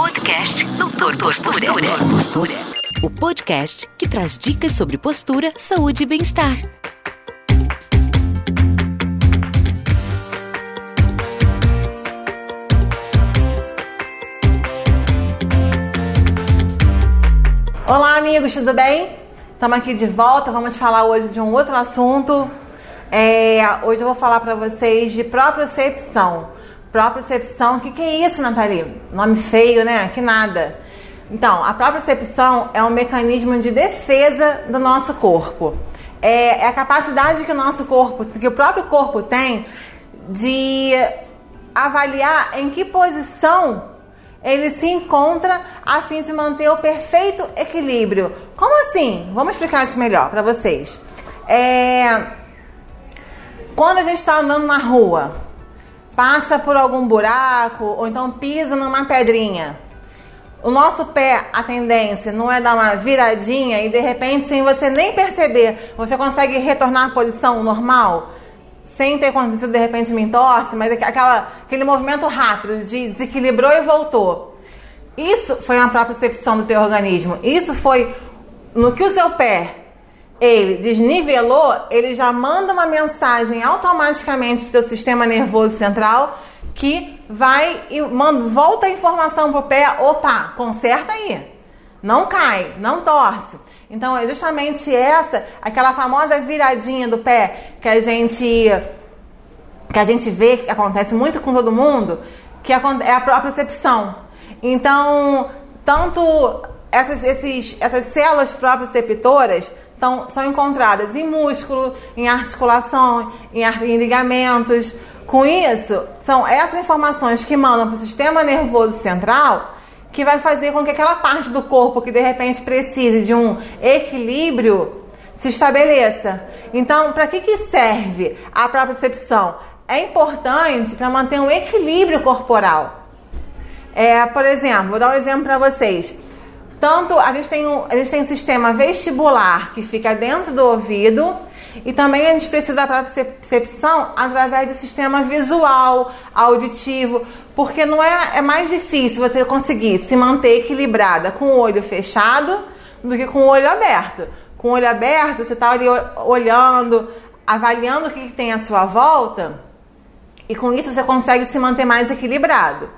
Podcast Doutor Postura. Postura. O podcast que traz dicas sobre postura, saúde e bem-estar. Olá, amigos, tudo bem? Estamos aqui de volta. Vamos falar hoje de um outro assunto. É, hoje eu vou falar para vocês de propriocepção. Propriocepção, o que, que é isso, Nathalie? Nome feio, né? Que nada. Então, a propriocepção é um mecanismo de defesa do nosso corpo. É, é a capacidade que o nosso corpo, que o próprio corpo tem de avaliar em que posição ele se encontra a fim de manter o perfeito equilíbrio. Como assim? Vamos explicar isso melhor para vocês. É... Quando a gente está andando na rua, passa por algum buraco ou então pisa numa pedrinha. O nosso pé, a tendência não é dar uma viradinha e de repente, sem você nem perceber, você consegue retornar à posição normal, sem ter acontecido de repente me entorse, mas aquela, aquele movimento rápido de desequilibrou e voltou. Isso foi uma própria percepção do teu organismo. Isso foi no que o seu pé ele desnivelou, ele já manda uma mensagem automaticamente para o sistema nervoso central que vai e manda, volta a informação pro pé, opa, conserta aí. Não cai, não torce. Então é justamente essa, aquela famosa viradinha do pé que a gente que a gente vê que acontece muito com todo mundo, que é a própria percepção. Então, tanto essas, esses, essas células proprioceptoras então, são encontradas em músculo, em articulação, em, em ligamentos. Com isso, são essas informações que mandam para o sistema nervoso central que vai fazer com que aquela parte do corpo que de repente precise de um equilíbrio se estabeleça. Então, para que, que serve a propriocepção? É importante para manter um equilíbrio corporal. É, por exemplo, vou dar um exemplo para vocês. Tanto a gente tem um, a gente tem um sistema vestibular que fica dentro do ouvido e também a gente precisa da percepção através do sistema visual, auditivo, porque não é, é mais difícil você conseguir se manter equilibrada com o olho fechado do que com o olho aberto. Com o olho aberto, você está ali olhando, avaliando o que tem à sua volta e com isso você consegue se manter mais equilibrado.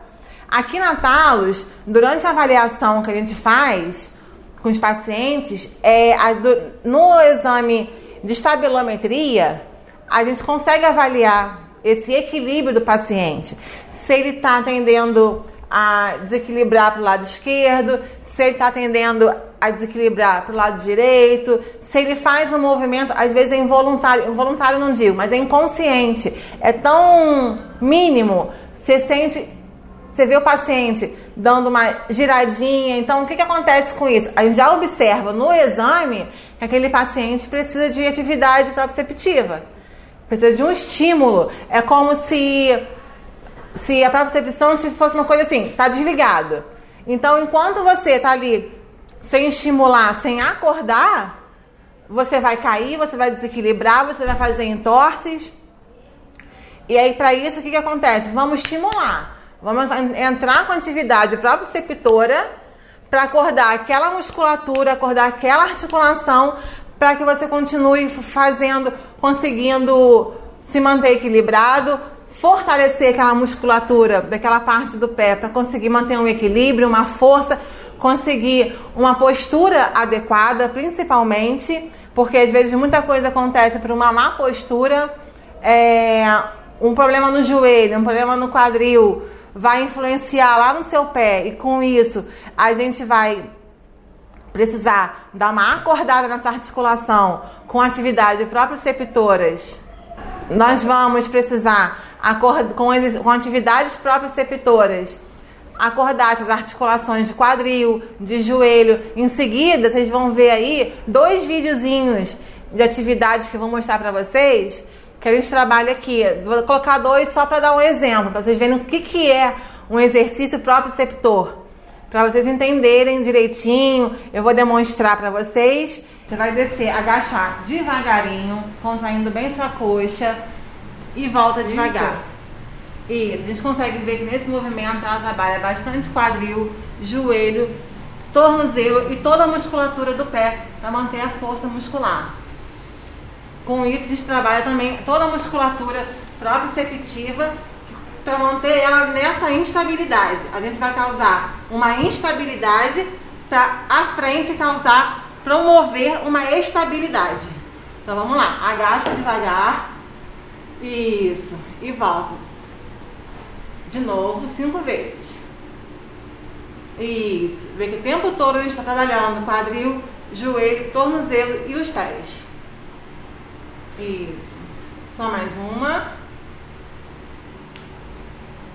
Aqui na Talos, durante a avaliação que a gente faz com os pacientes, é, a, no exame de estabilometria, a gente consegue avaliar esse equilíbrio do paciente. Se ele está tendendo a desequilibrar para o lado esquerdo, se ele está tendendo a desequilibrar para o lado direito, se ele faz um movimento, às vezes é involuntário, involuntário não digo, mas é inconsciente, é tão mínimo, você sente você vê o paciente dando uma giradinha, então o que, que acontece com isso? A gente já observa no exame que aquele paciente precisa de atividade proprioceptiva, precisa de um estímulo. É como se, se a propriocepção fosse uma coisa assim, tá desligado. Então, enquanto você tá ali sem estimular, sem acordar, você vai cair, você vai desequilibrar, você vai fazer entorses. E aí, para isso, o que, que acontece? Vamos estimular. Vamos entrar com atividade proprioceptora para acordar aquela musculatura, acordar aquela articulação, para que você continue fazendo, conseguindo se manter equilibrado, fortalecer aquela musculatura daquela parte do pé para conseguir manter um equilíbrio, uma força, conseguir uma postura adequada, principalmente, porque às vezes muita coisa acontece por uma má postura, é, um problema no joelho, um problema no quadril, vai influenciar lá no seu pé e com isso a gente vai precisar dar uma acordada nessa articulação com atividades proprioceptoras, nós vamos precisar com, com atividades proprioceptoras acordar essas articulações de quadril, de joelho. Em seguida, vocês vão ver aí dois videozinhos de atividades que eu vou mostrar para vocês que a gente trabalha aqui. Vou colocar dois só para dar um exemplo, para vocês verem o que, que é um exercício proprioceptor. Para vocês entenderem direitinho, eu vou demonstrar para vocês. Você vai descer, agachar devagarinho, contraindo bem sua coxa e volta devagar. Isso, a gente consegue ver que nesse movimento ela trabalha bastante quadril, joelho, tornozelo e toda a musculatura do pé para manter a força muscular. Com isso, a gente trabalha também toda a musculatura proprioceptiva para manter ela nessa instabilidade. A gente vai causar uma instabilidade para à frente causar, promover uma estabilidade. Então vamos lá, agacha devagar. Isso, e volta. De novo, cinco vezes. Isso, vê que o tempo todo a gente está trabalhando quadril, joelho, tornozelo e os pés. Isso. Só mais uma.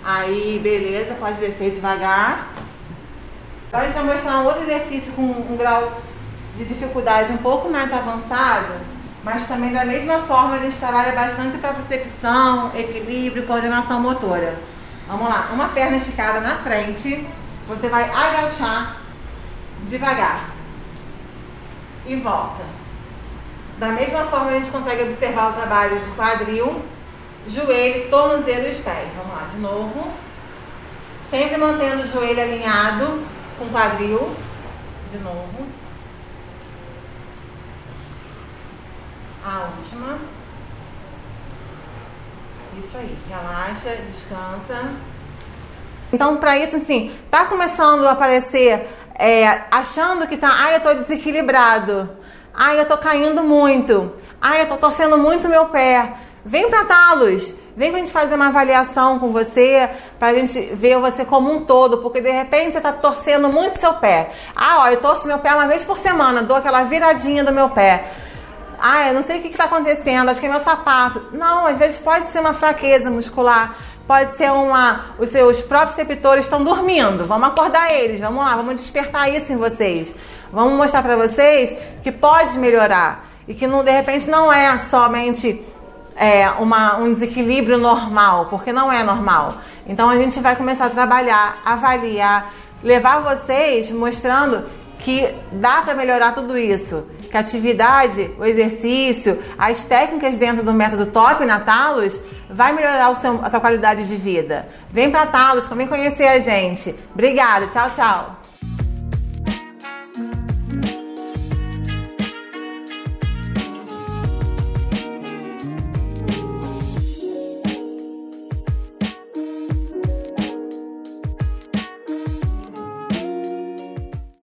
Aí, beleza, pode descer devagar. Agora a gente vai mostrar um outro exercício com um grau de dificuldade um pouco mais avançado, mas também da mesma forma a gente trabalha bastante para percepção, equilíbrio, coordenação motora. Vamos lá, uma perna esticada na frente, você vai agachar devagar e volta. Da mesma forma a gente consegue observar o trabalho de quadril, joelho, tornozelo e os pés. Vamos lá, de novo. Sempre mantendo o joelho alinhado com o quadril. De novo. A última. Isso aí. Relaxa, descansa. Então, para isso, assim, tá começando a aparecer, é, achando que tá, ai, eu tô desequilibrado. Ai, eu tô caindo muito. Ai, eu tô torcendo muito meu pé Vem para Talos, vem pra gente fazer uma avaliação com você, pra gente ver você como um todo, porque de repente você tá torcendo muito seu pé. Ah, ó, eu torço meu pé uma vez por semana, dou aquela viradinha do meu pé. Ah, eu não sei o que está acontecendo, acho que é meu sapato. Não, às vezes pode ser uma fraqueza muscular, pode ser uma. Os seus próprios receptores estão dormindo. Vamos acordar eles, vamos lá, vamos despertar isso em vocês. Vamos mostrar para vocês que pode melhorar e que não, de repente não é somente é, uma, um desequilíbrio normal, porque não é normal. Então a gente vai começar a trabalhar, avaliar, levar vocês mostrando que dá para melhorar tudo isso. Que a atividade, o exercício, as técnicas dentro do método Top na Talos vai melhorar o seu, a sua qualidade de vida. Vem para Talos, vem conhecer a gente. Obrigada, tchau, tchau.